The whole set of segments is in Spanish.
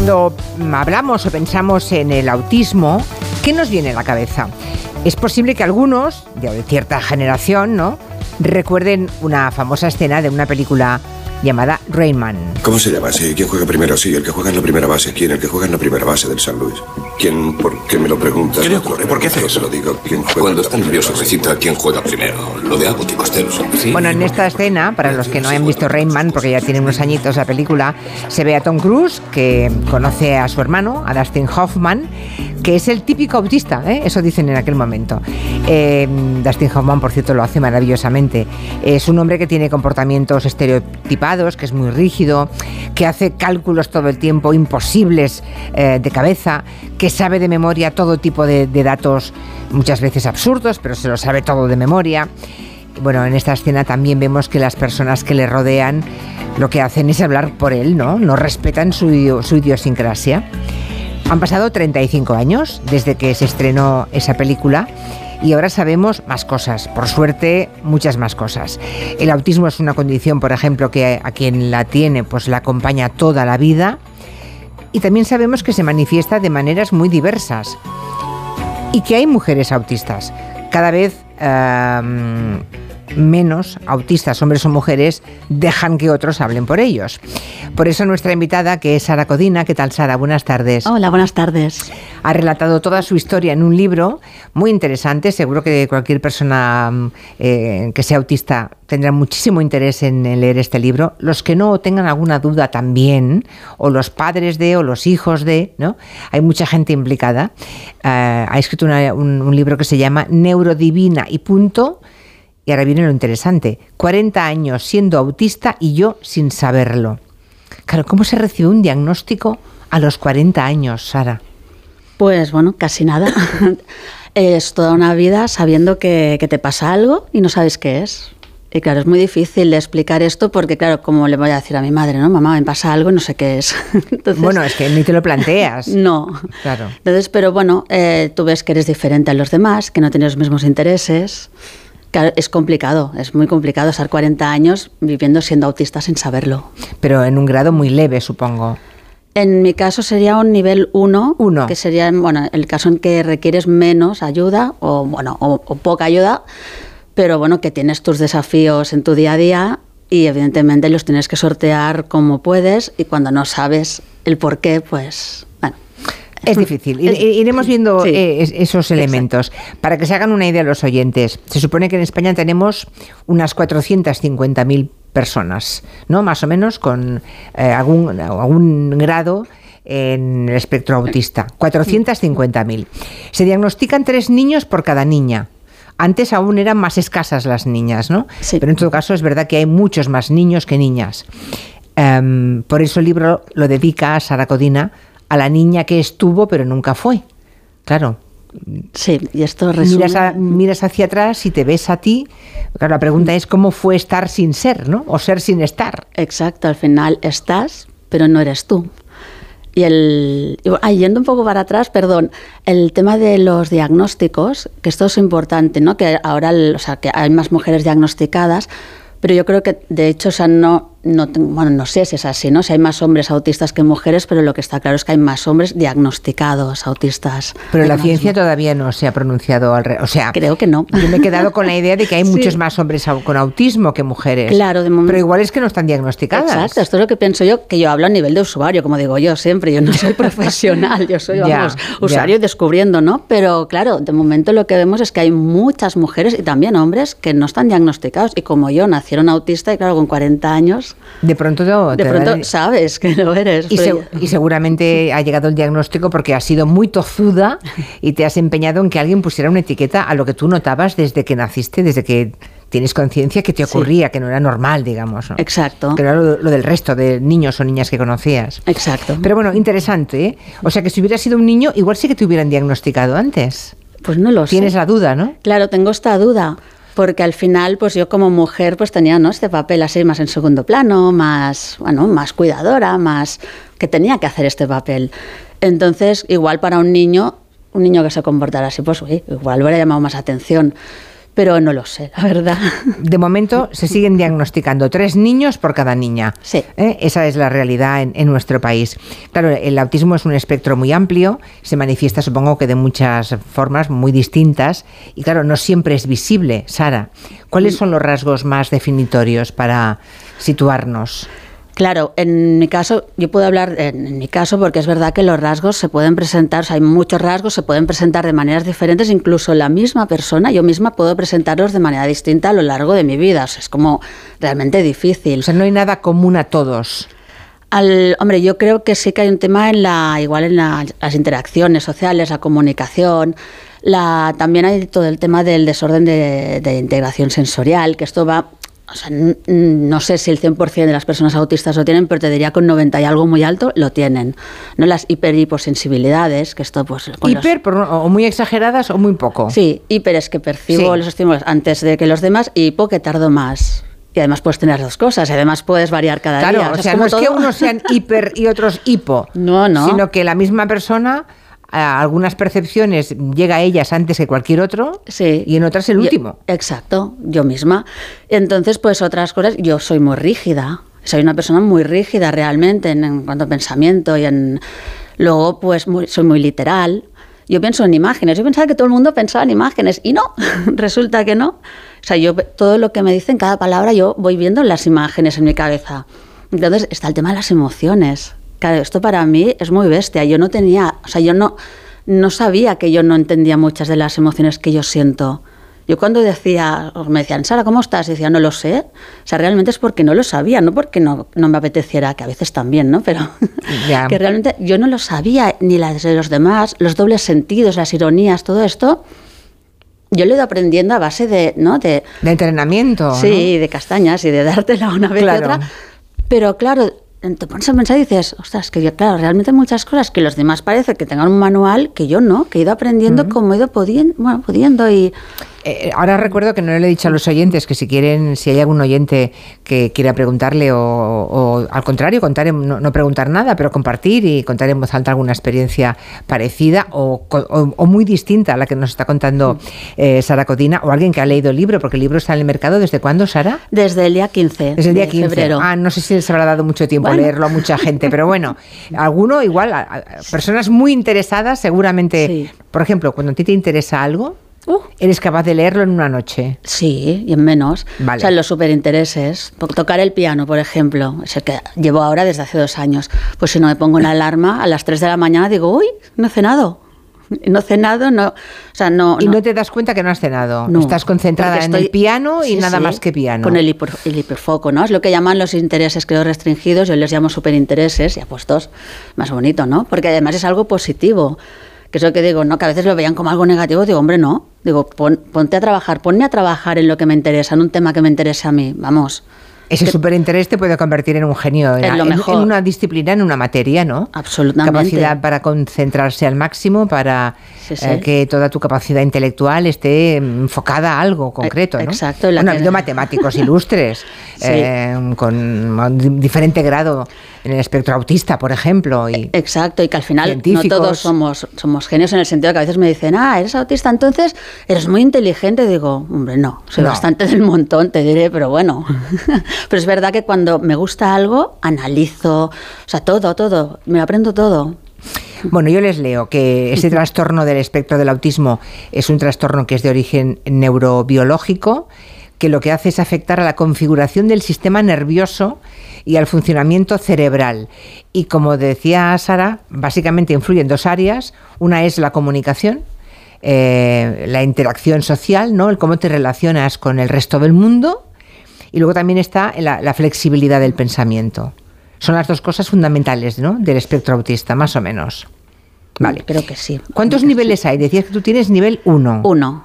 Cuando hablamos o pensamos en el autismo, ¿qué nos viene a la cabeza? Es posible que algunos, de cierta generación, ¿no? recuerden una famosa escena de una película llamada Rayman. ¿Cómo se llama? Sí, ¿quién juega primero? Sí, el que juega en la primera base. ¿Quién? El que juega en la primera base del San Luis. ¿Quién? ¿Por qué me lo preguntas? ¿Qué le ocurre? ¿Por qué hace eso? lo digo. ¿Quién juega Cuando está nervioso recita quién juega primero. Lo de Abbott y Costello. ¿sí? Bueno, en esta escena, para los que no han visto Rayman, porque ya tiene unos añitos la película, se ve a Tom Cruise, que conoce a su hermano, a Dustin Hoffman, que es el típico autista, ¿eh? eso dicen en aquel momento. Eh, Dustin Hoffman, por cierto, lo hace maravillosamente. Es un hombre que tiene comportamientos estereotipados, que es muy rígido, que hace cálculos todo el tiempo imposibles eh, de cabeza, que sabe de memoria todo tipo de, de datos, muchas veces absurdos, pero se lo sabe todo de memoria. Bueno, en esta escena también vemos que las personas que le rodean lo que hacen es hablar por él, ¿no? No respetan su, su idiosincrasia. Han pasado 35 años desde que se estrenó esa película y ahora sabemos más cosas, por suerte muchas más cosas. El autismo es una condición, por ejemplo, que a quien la tiene pues la acompaña toda la vida y también sabemos que se manifiesta de maneras muy diversas y que hay mujeres autistas. Cada vez eh, menos autistas, hombres o mujeres, dejan que otros hablen por ellos. Por eso nuestra invitada, que es Sara Codina, ¿qué tal Sara? Buenas tardes. Hola, buenas tardes. Ha relatado toda su historia en un libro muy interesante. Seguro que cualquier persona eh, que sea autista tendrá muchísimo interés en, leer este libro. Los que no tengan alguna duda también, o los padres de, o los hijos de, ¿no? Hay mucha gente implicada. Uh, ha escrito una, un, un libro que se llama Neurodivina y punto y ahora viene lo interesante, 40 años siendo autista y yo sin saberlo. Claro, ¿cómo se recibe un diagnóstico a los 40 años, Sara? Pues bueno, casi nada. es toda una vida sabiendo que, que, te pasa algo y no sabes qué es. Y claro, es muy difícil de explicar esto porque, claro, como le voy a decir a mi madre, ¿no? Mamá, me pasa algo no sé qué es. Entonces, bueno, es que ni te lo planteas. No. Claro. Entonces, pero bueno, eh, tú ves que eres diferente a los demás, que no tienes los mismos intereses. Claro, es complicado, es muy complicado estar 40 años viviendo siendo autista sin saberlo. Pero en un grado muy leve, supongo. En mi caso sería un nivel 1, Uno. que sería bueno, el caso en que requieres menos ayuda o, bueno, o, o poca ayuda, pero bueno, que tienes tus desafíos en tu día a día y evidentemente los tienes que sortear como puedes y cuando no sabes el por qué, pues. Es difícil. Iremos viendo sí, esos elementos. Exacto. Para que se hagan una idea los oyentes, se supone que en España tenemos unas 450.000 personas, ¿no? Más o menos con eh, algún, algún grado en el espectro autista. 450.000. Se diagnostican tres niños por cada niña. Antes aún eran más escasas las niñas, ¿no? Sí. Pero en todo caso es verdad que hay muchos más niños que niñas. Um, por eso el libro lo dedica a Sara Codina a la niña que estuvo pero nunca fue. Claro. Sí, y esto resume... miras, a, miras, hacia atrás y te ves a ti. Claro, la pregunta es cómo fue estar sin ser, ¿no? O ser sin estar. Exacto, al final estás, pero no eres tú. Y el ah, yendo un poco para atrás, perdón, el tema de los diagnósticos, que esto es importante, ¿no? Que ahora, o sea, que hay más mujeres diagnosticadas, pero yo creo que de hecho, o sea, no, no, bueno, no sé si es así, ¿no? Si hay más hombres autistas que mujeres, pero lo que está claro es que hay más hombres diagnosticados autistas. Pero la ciencia todavía no se ha pronunciado al O sea, creo que no. Yo me he quedado con la idea de que hay sí. muchos más hombres con autismo que mujeres. Claro, de momento. Pero igual es que no están diagnosticadas. Exacto, esto es lo que pienso yo, que yo hablo a nivel de usuario, como digo yo siempre, yo no soy profesional, yo soy, vamos, ya, usuario ya. descubriendo, ¿no? Pero claro, de momento lo que vemos es que hay muchas mujeres y también hombres que no están diagnosticados y como yo nacieron autistas y claro, con 40 años... De pronto de pronto dan... sabes que lo eres. Y, se, y, seguramente ha llegado el diagnóstico porque has sido muy tozuda y te has empeñado en que alguien pusiera una etiqueta a lo que tú notabas desde que naciste, desde que tienes conciencia que te ocurría, sí. que no era normal, digamos. ¿no? Exacto. Que era lo, lo, del resto de niños o niñas que conocías. Exacto. Pero bueno, interesante. ¿eh? O sea que si hubieras sido un niño, igual sí que te hubieran diagnosticado antes. Pues no lo Tienes sé. Tienes la duda, ¿no? Claro, tengo esta duda porque al final pues yo como mujer pues tenía ¿no? este papel así más en segundo plano, más, bueno, más cuidadora, más que tenía que hacer este papel. Entonces, igual para un niño, un niño que se comportara así, pues uy, igual hubiera llamado más atención. Pero no lo sé, la verdad. De momento se siguen diagnosticando tres niños por cada niña. Sí. ¿Eh? Esa es la realidad en, en, nuestro país. Claro, el autismo es un espectro muy amplio, se manifiesta supongo que de muchas formas muy distintas y claro, no siempre es visible. Sara, ¿cuáles son los rasgos más definitorios para situarnos? Claro, en mi caso, yo puedo hablar en, mi caso porque es verdad que los rasgos se pueden presentar, o sea, hay muchos rasgos, se pueden presentar de maneras diferentes, incluso la misma persona, yo misma puedo presentarlos de manera distinta a lo largo de mi vida, o sea, es como realmente difícil. O sea, no hay nada común a todos. Al, hombre, yo creo que sí que hay un tema en la, igual en la, las interacciones sociales, la comunicación, la, también hay todo el tema del desorden de, de integración sensorial, que esto va o sea, no sé si el 100% de las personas autistas lo tienen, pero te diría con 90 y algo muy alto lo tienen. ¿no? Las hiper hiposensibilidades, que esto pues... ¿Hiper los... o muy exageradas o muy poco? Sí, hiper es que percibo sí. los estímulos antes de que los demás y hipo que tardo más. Y además puedes tener dos cosas, y además puedes variar cada claro, día. Claro, o sea, no es que unos sean hiper y otros hipo. No, no. Sino que la misma persona a algunas percepciones llega a ellas antes que cualquier otro sí. y en otras el último. Yo, exacto, yo misma. Entonces, pues otras cosas, yo soy muy rígida, soy una persona muy rígida realmente en, en cuanto a pensamiento y en... Luego, pues muy, soy muy literal. Yo pienso en imágenes. Yo pensaba que todo el mundo pensaba en imágenes y no, resulta que no. O sea, yo todo lo que me dicen, cada palabra, yo voy viendo las imágenes en mi cabeza. Entonces está el tema de las emociones. Claro, esto para mí es muy bestia. Yo no tenía, o sea, yo no, no sabía que yo no entendía muchas de las emociones que yo siento. Yo cuando decía, me decían, Sara, ¿cómo estás? Y decía, no lo sé. O sea, realmente es porque no lo sabía, no porque no, no me apeteciera, que a veces también, ¿no? Pero Ya. que realmente yo no lo sabía, ni las de los demás, los dobles sentidos, las ironías, todo esto. Yo lo he ido aprendiendo a base de, ¿no? De, De entrenamiento. Sí, de castañas y de dártela una vez Claro. y otra. Pero claro, te pones a pensar y dices, ostras, que yo, claro, realmente hay muchas cosas que los demás parece que tengan un manual que yo no, que he ido aprendiendo como he ido pudiendo, bueno, pudiendo y... Eh, ahora recuerdo que no le he dicho a los oyentes que si quieren, si hay algún oyente que quiera preguntarle o, o al contrario, contar, en- no, no preguntar nada, pero compartir y contar en voz alta alguna experiencia parecida o, o- o muy distinta a la que nos está contando eh, Sara Codina o alguien que ha leído el libro, porque el libro está en el mercado. ¿Desde cuándo, Sara? Desde el día 15 Desde el día de 15. febrero. Ah, no sé si les habrá dado mucho tiempo Bueno. leerlo a mucha gente, pero bueno, alguno igual, a- a- personas muy interesadas seguramente, Sí. por ejemplo, cuando a ti te interesa algo, Uh. eres capaz de leerlo en una noche. Sí, y en menos. Vale. O sea, en los superintereses. Tocar el piano, por ejemplo, es el que llevo ahora desde hace dos años. Pues si no me pongo una alarma a las 3 de la mañana, digo, uy, no he cenado. No he cenado, no. O sea, no. Y no te das cuenta que no has cenado. No, Estás concentrada porque en estoy- el piano y Sí, nada sí, más que piano. Con el, hiper- el hiperfoco, ¿no? Es lo que llaman los intereses, creo, restringidos. Yo les llamo superintereses y apuestos. Más bonito, ¿no? Porque además es algo positivo. Que es lo que digo, ¿no? Que a veces lo veían como algo negativo. Digo, hombre, no. Digo, pon- ponte a trabajar, ponme a trabajar en lo que me interesa, en un tema que me interese a mí. Vamos. Ese superinterés te puede convertir en un genio, en, En lo en- mejor. en una disciplina, en una materia, ¿no? Absolutamente. Capacidad para concentrarse al máximo, para Sí, sí. eh, que toda tu capacidad intelectual esté enfocada a algo concreto, ¿no? exacto, y la Bueno, ha habido matemáticos ilustres Sí. eh, con diferente grado en el espectro autista, por ejemplo. Y, Exacto, y que al final no todos somos, somos genios en el sentido que a veces me dicen, ah, eres autista, entonces eres muy inteligente. Digo, hombre, no, soy No. bastante del montón, te diré, pero bueno. pero es verdad que cuando me gusta algo, analizo, o sea, todo, todo, me lo aprendo todo. Bueno, yo les leo que ese trastorno del espectro del autismo es un trastorno que es de origen neurobiológico, que lo que hace es afectar a la configuración del sistema nervioso y al funcionamiento cerebral. Y como decía Sara, básicamente influye en dos áreas. Una es la comunicación, eh, la interacción social, ¿no? El cómo te relacionas con el resto del mundo. Y luego también está la, la flexibilidad del pensamiento. Son las dos cosas fundamentales, ¿no? Del espectro autista, más o menos. Vale. Creo que sí. ¿Cuántos niveles hay? Decías que tú tienes nivel 1. Uno.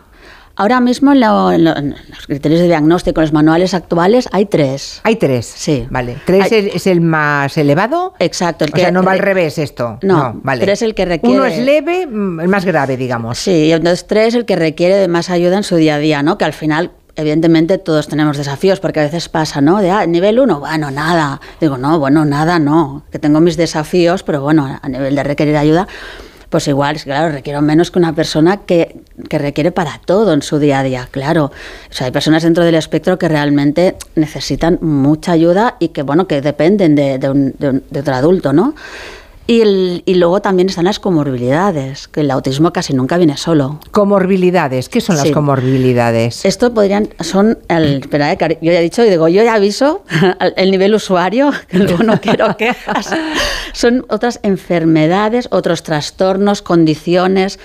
Ahora mismo en, lo- en lo- en los criterios de diagnóstico, en los manuales actuales, hay tres. Hay tres. Sí. Vale. ¿Tres Hay- es, es el más elevado? Exacto, el o sea, no va al re- revés esto. No, vale. tres es el que requiere- Uno es leve, mm, el más grave, digamos. Sí, entonces tres, el que requiere de más ayuda en su día a día, ¿no? Que al final, evidentemente, todos tenemos desafíos, porque a veces pasa, ¿no? De, ah, nivel uno, bueno, nada. Digo, no, bueno, nada, no. Que tengo mis desafíos, pero bueno, a nivel de requerir ayuda. pues igual, claro, requiero menos que una persona que, que, requiere para todo en su día a día, claro. O sea, hay personas dentro del espectro que realmente necesitan mucha ayuda y que, bueno, que dependen de, de, un, de, un, de otro adulto, ¿no? Y, el, y, luego también están las comorbilidades, que el autismo casi nunca viene solo. Comorbilidades, ¿qué son las sí. comorbilidades? Esto podrían, son, el, espera, eh, yo ya he dicho, y digo, yo ya aviso, el nivel usuario, que luego no quiero quejas, son otras enfermedades, otros trastornos, condiciones,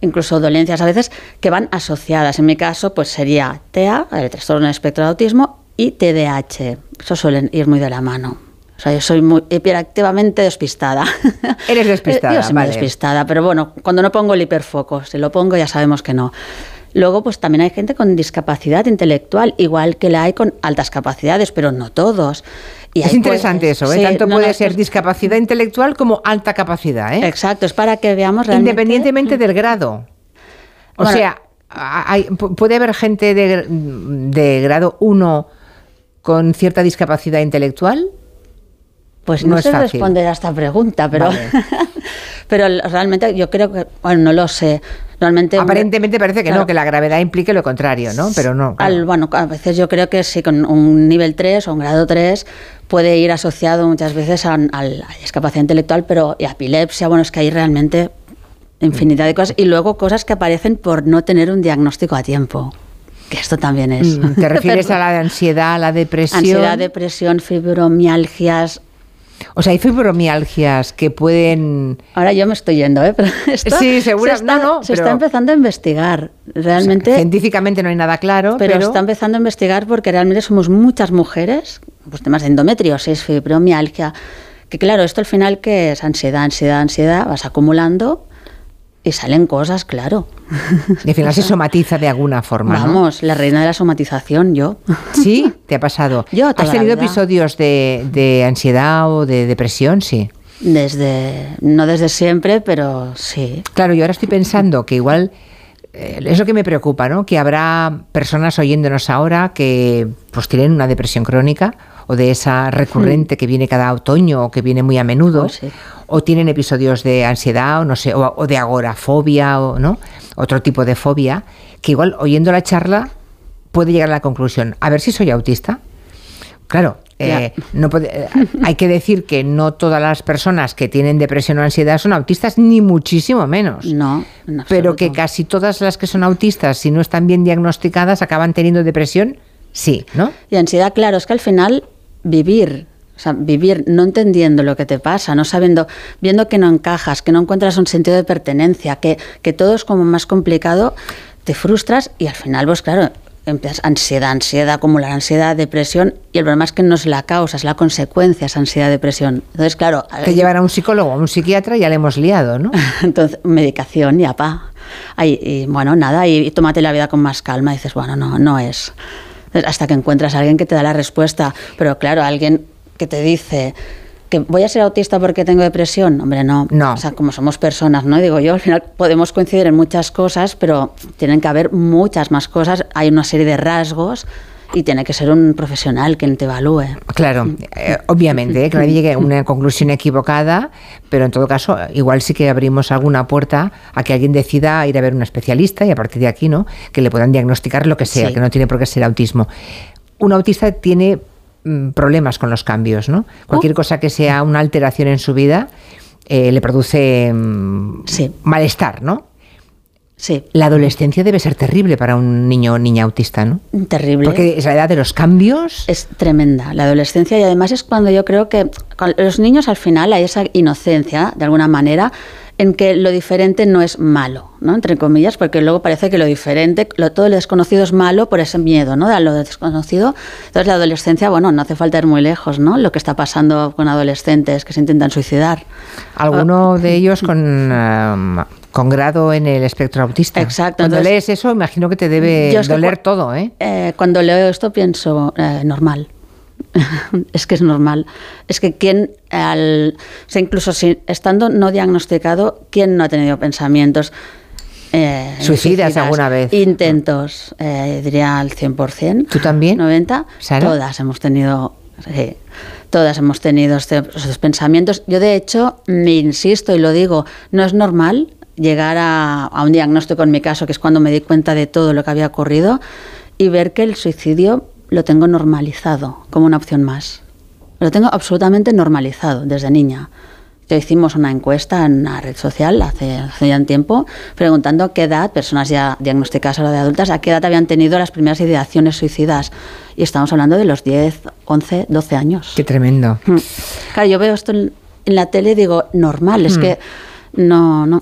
incluso dolencias a veces, que van asociadas. En mi caso, pues sería TEA, el trastorno del espectro de autismo, y TDAH. Eso suelen ir muy de la mano. O sea, yo soy muy hiperactivamente despistada. Eres despistada, Yo soy vale. despistada, pero bueno, cuando no pongo el hiperfoco, si lo pongo ya sabemos que no. Luego, pues también hay gente con discapacidad intelectual, igual que la hay con altas capacidades, pero no todos. Y es interesante pues, eso, ¿eh? Sí, tanto no, puede no, ser es... discapacidad intelectual como alta capacidad. ¿eh? Exacto, es para que veamos realmente... Independientemente del grado. O bueno, sea, hay, puede haber gente de, de grado 1 con cierta discapacidad intelectual. Pues no, no sé fácil. responder a esta pregunta, pero, vale. pero realmente yo creo que, bueno, no lo sé. Realmente, Aparentemente parece que claro, no, que la gravedad implique lo contrario, ¿no? Pero no. Claro. Al, bueno, a veces yo creo que sí, con un nivel 3 o un grado 3 puede ir asociado muchas veces a, a la discapacidad intelectual, pero y a epilepsia, bueno, es que hay realmente infinidad de cosas y luego cosas que aparecen por no tener un diagnóstico a tiempo. Que esto también es. ¿Te refieres a la ansiedad, a la depresión? Ansiedad, depresión, fibromialgias, o sea, hay fibromialgias que pueden. Ahora yo me estoy yendo, ¿eh? Pero esto sí, seguro. Se está, no, no, se pero... está empezando a investigar. Realmente. O sea, científicamente no hay nada claro. Pero, pero, está empezando a investigar porque realmente somos muchas mujeres, pues temas de endometriosis, fibromialgia. Que claro, esto al final que es ansiedad, ansiedad, ansiedad, vas acumulando y salen cosas, claro. Y al final se somatiza de alguna forma. Vamos, ¿no? la reina de la somatización, yo. ¿Sí? ¿Te ha pasado? Yo, ¿Has tenido episodios de, de, ansiedad o de depresión? Sí. Desde, no desde siempre, pero sí. Claro, yo ahora estoy pensando que igual eh, es lo que me preocupa, ¿no? Que habrá personas oyéndonos ahora que pues tienen una depresión crónica o de esa recurrente mm. que viene cada otoño o que viene muy a menudo, oh, sí. o tienen episodios de ansiedad o no sé, o, o, de agorafobia o no, otro tipo de fobia, que igual oyendo la charla puede llegar a la conclusión, a ver si soy autista. Claro, eh, no puede, eh, hay que decir que no todas las personas que tienen depresión o ansiedad son autistas, ni muchísimo menos. No, pero que casi todas las que son autistas, si no están bien diagnosticadas, acaban teniendo depresión, sí, ¿no? Y ansiedad, claro, es que al final vivir, o sea, vivir no entendiendo lo que te pasa, no sabiendo, viendo que no encajas, que no encuentras un sentido de pertenencia, que, que todo es como más complicado, te frustras y al final, pues claro, empiezas ansiedad, ansiedad, acumular ansiedad, depresión, y el problema es que no es la causa, es la consecuencia, esa ansiedad, depresión. Entonces, claro... Te llevan a un psicólogo, a un psiquiatra y ya le hemos liado, ¿no? Entonces, medicación, ya pa. Ay, y, bueno, nada, y, y tómate la vida con más calma, y dices, bueno, no, no es hasta que encuentras a alguien que te da la respuesta. Pero claro, alguien que te dice que voy a ser autista porque tengo depresión, hombre, no. No. O sea, como somos personas, ¿no? Digo yo, al final podemos coincidir en muchas cosas, pero tienen que haber muchas más cosas. Hay una serie de rasgos y tiene que ser un profesional quien te evalúe. Claro, eh, obviamente, ¿eh? que nadie llegue a una conclusión equivocada, pero en todo caso, igual sí que abrimos alguna puerta a que alguien decida ir a ver un especialista y a partir de aquí, ¿no? Que le puedan diagnosticar lo que sea, sí. que no tiene por qué ser autismo. Un autista tiene problemas con los cambios, ¿no? Cualquier uh. cosa que sea una alteración en su vida eh, le produce mm, sí. malestar, ¿no? Sí. La adolescencia debe ser terrible para un niño o niña autista, ¿no? Terrible. Porque es la edad de los cambios. Es tremenda la adolescencia y además es cuando yo creo que los niños al final hay esa inocencia, de alguna manera, en que lo diferente no es malo, ¿no? Entre comillas, porque luego parece que lo diferente, lo, todo lo desconocido es malo por ese miedo, ¿no? De lo desconocido. Entonces la adolescencia, bueno, no hace falta ir muy lejos, ¿no? Lo que está pasando con adolescentes que se intentan suicidar. Alguno de ellos con um, con grado en el espectro autista. Exacto. Cuando entonces, lees eso, imagino que te debe es doler que, todo, ¿eh? ¿eh? Cuando leo esto pienso, eh, normal. es que es normal. Es que quien, al, o sea, incluso si, estando no diagnosticado, ¿quién no ha tenido pensamientos? Eh, ¿Suicidas, alguna vez? Intentos, eh, diría al 100%. ¿Tú también? ¿90? ¿Sara? Todas hemos tenido... Sí, todas hemos tenido estos pensamientos. Yo, de hecho, me insisto y lo digo, no es normal llegar a, a un diagnóstico en mi caso, que es cuando me di cuenta de todo lo que había ocurrido, y ver que el suicidio lo tengo normalizado como una opción más. Lo tengo absolutamente normalizado desde niña. Ya hicimos una encuesta en una red social hace, hace ya un tiempo, preguntando a qué edad, personas ya diagnosticadas ahora de adultas, a qué edad habían tenido las primeras ideaciones suicidas. Y estamos hablando de los 10, 11, 12 años. Qué tremendo. Mm. Claro, yo veo esto en, en la tele y digo, normal, es Mm. que no, no.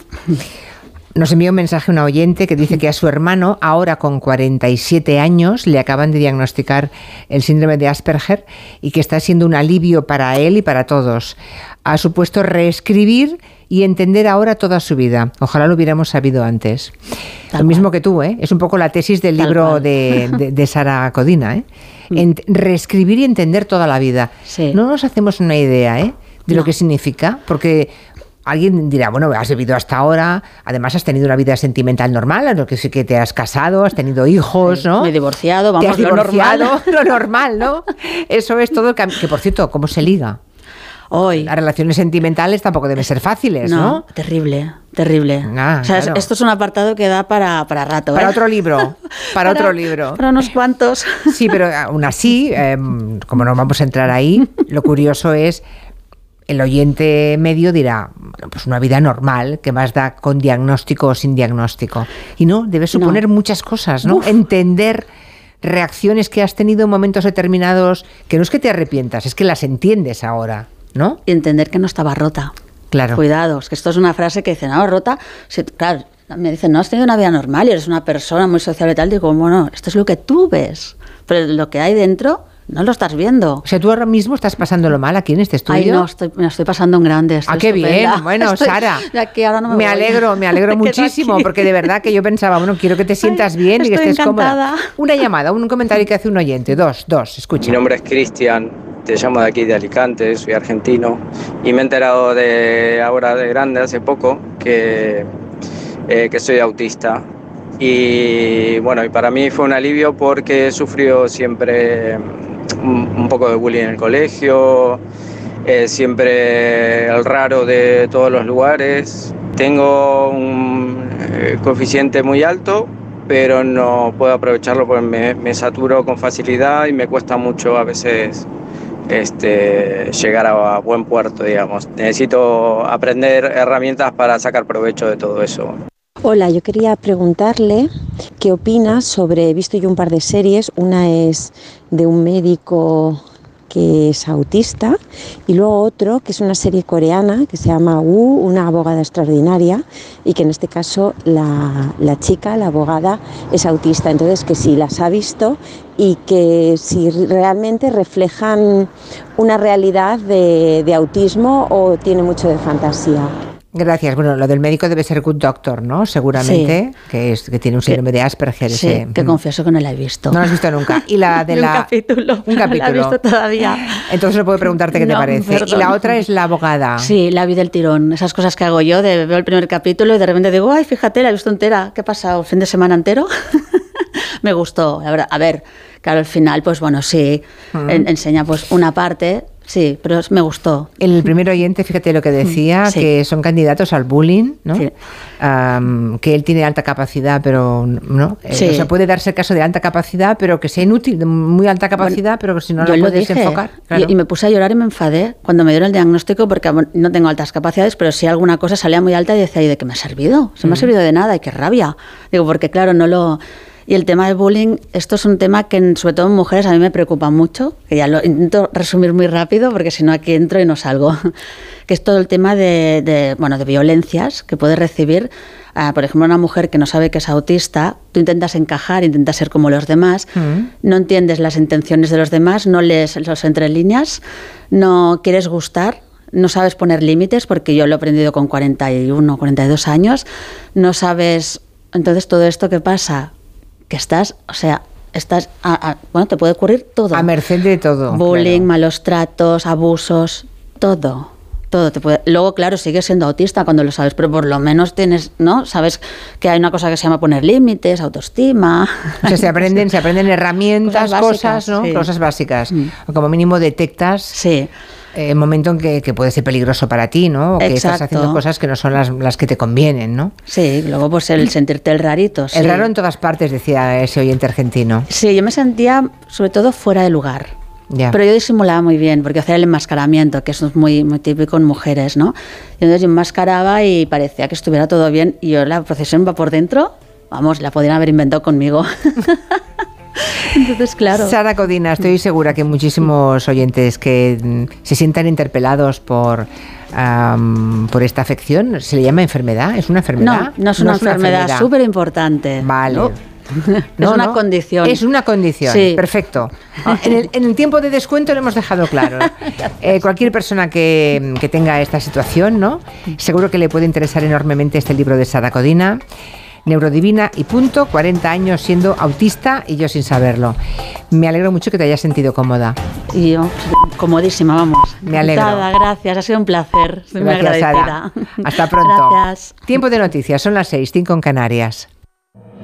Nos envió un mensaje una oyente que dice que a su hermano, ahora con 47 años, le acaban de diagnosticar el síndrome de Asperger y que está siendo un alivio para él y para todos. Ha supuesto reescribir y entender ahora toda su vida. Ojalá lo hubiéramos sabido antes. Tal lo mismo cual. que tú, ¿eh? Es un poco la tesis del Tal libro. Mm. de, de- de Sara Codina, ¿eh? Ent- reescribir y entender toda la vida. Sí. No nos hacemos una idea, ¿eh? De lo que significa, porque alguien dirá, bueno, has vivido hasta ahora, además has tenido una vida sentimental normal, lo que sí que te has casado, has tenido hijos, ¿no? Me he divorciado, Te vamos, has lo divorciado, normal. lo normal, ¿no? Eso es todo, cam- que por cierto, ¿cómo se liga? Hoy. Las relaciones sentimentales tampoco deben ser fáciles, ¿no? terrible, terrible. Ah, o sea, claro. esto es un apartado que da para, para rato. Para ¿eh? otro libro, para, otro libro. Para unos cuantos. Sí, pero aún así, eh, como no vamos a entrar ahí, lo curioso es, el oyente medio dirá, bueno, pues una vida normal, que más da con diagnóstico o sin diagnóstico. Y no, debe suponer muchas cosas, ¿no? Entender reacciones que has tenido en momentos determinados, que no es que te arrepientas, es que las entiendes ahora, ¿no? Y entender que no estaba rota. Claro. Cuidados, que esto es una frase que dicen, no, rota. Sí, claro, me dicen, no has tenido una vida normal y eres una persona muy sociable y tal. Digo, bueno, esto es lo que tú ves. Pero lo que hay dentro no lo estás viendo. O sea, tú ahora mismo estás pasándolo mal aquí en este estudio. Ay, no, estoy, me lo estoy pasando en grande. estoy Ah, qué bien. estupenda. Bueno, Estoy- Sara. aquí ahora no me, alegro, me alegro Me quedo muchísimo, porque de verdad que yo pensaba, bueno, quiero que te sientas Ay, bien y que estés cómoda. encantada. Una llamada, un comentario que hace un oyente. Dos, dos, escucha. Mi nombre es Cristian, te llamo de aquí de Alicante, soy argentino y me he enterado de ahora de grande, hace poco, que, eh, que soy autista. Y bueno, y para mí fue un alivio porque he sufrido siempre un, poco de bullying en el colegio, eh, siempre el raro de todos los lugares. Tengo un eh, coeficiente muy alto, pero no puedo aprovecharlo porque me, me saturo con facilidad y me cuesta mucho a veces este, llegar a buen puerto, digamos. Necesito aprender herramientas para sacar provecho de todo eso. Hola, yo quería preguntarle qué opina sobre, he visto yo un par de series, una es de un médico que es autista y luego otro que es una serie coreana que se llama Wu, una abogada extraordinaria y que en este caso la, la chica, la abogada, es autista. Entonces que si las ha visto y que si realmente reflejan una realidad de, de autismo o tiene mucho de fantasía. Gracias. Bueno, lo del médico debe ser Good Doctor, ¿no? Seguramente, que, es, que tiene un síndrome de Asperger. Sí, ese, que confieso que no la he visto. No lo has visto nunca. Y la de la. un capítulo. Un No la he visto todavía. Entonces no puedo preguntarte qué te parece. Y la otra es la abogada. Sí, la vi del tirón. Esas cosas que hago yo, de veo el primer capítulo y de repente digo, ay, fíjate, la he visto entera. ¿Qué ha pasado? ¿El fin de semana entero? Me gustó, la. A ver, claro, al final, pues bueno, sí, Mm. en- enseña pues una parte, sí, pero me gustó. El primer oyente, fíjate lo que decía, Mm, sí. que son candidatos al bullying, ¿no? Sí. Am, que él tiene alta capacidad, pero no. Eh, Sí. O sea, puede darse el caso de alta capacidad, pero que sea inútil, de muy alta capacidad, pero que si no lo puedes enfocar. y- claro. y, me puse a llorar y me enfadé cuando me dieron el diagnóstico porque no tengo altas capacidades, pero si alguna cosa salía muy alta y decía, ¿y de qué me ha servido? Se Mm. me ha servido de nada y qué rabia. Digo, porque claro, no lo... Y el tema del bullying, esto es un tema que sobre todo en mujeres a mí me preocupa mucho, que ya lo intento resumir muy rápido porque si no aquí entro y no salgo, que es todo el tema de, de, bueno, de violencias que puede recibir, ah, por ejemplo, una mujer que no sabe que es autista, tú intentas encajar, intentas ser como los demás, Mm. no entiendes las intenciones de los demás, no lees los entre líneas, no quieres gustar, no sabes poner límites, porque yo lo he aprendido con 41, 42 años, no sabes, entonces todo esto que pasa, que estás, o sea, estás, a- a- bueno, te puede ocurrir todo. A merced de todo. Bullying, claro. malos tratos, abusos, todo. Todo te puede. Luego, claro, sigues siendo autista cuando lo sabes, pero por lo menos tienes, ¿no? Sabes que hay una cosa que se llama poner límites, autoestima. O sea, se aprenden, se aprenden herramientas, Cosas ¿no? sí. Cosas básicas. Mm. O como mínimo detectas. Sí. El momento en que, que puede ser peligroso para ti, ¿no? O que estás Exacto. haciendo cosas que no son las, las que te convienen, ¿no? Sí, luego pues el sentirte el rarito. sí. El raro en todas partes, decía ese oyente argentino. Sí, yo me sentía sobre todo fuera de lugar. Ya. Pero yo disimulaba muy bien, porque hacía el enmascaramiento, que eso es muy, muy típico en mujeres, ¿no? Y entonces yo enmascaraba y parecía que estuviera todo bien, y yo la procesión va por dentro, vamos, la podrían haber inventado conmigo. entonces, claro. Sara Codina, estoy segura que muchísimos oyentes que mm, se sientan interpelados por, por esta afección, ¿se le llama enfermedad? ¿Es una enfermedad? No, no es una enfermedad súper importante. Vale. ¿no? No, es una no. condición. Es una condición. Sí. Perfecto. Ah, En el, en el tiempo de descuento lo hemos dejado claro. Eh, cualquier persona que, que tenga esta situación, ¿no? Seguro que le puede interesar enormemente este libro de Sara Codina. Neurodivina y punto, 40 años siendo autista y yo sin saberlo. Me alegro mucho que te hayas sentido cómoda. Y yo, comodísima, vamos. Me alegro. Encantada, gracias, ha sido un placer. Muy Gracias, agradecida. Hasta pronto. Gracias. Tiempo de noticias, son las 6, 5 en Canarias.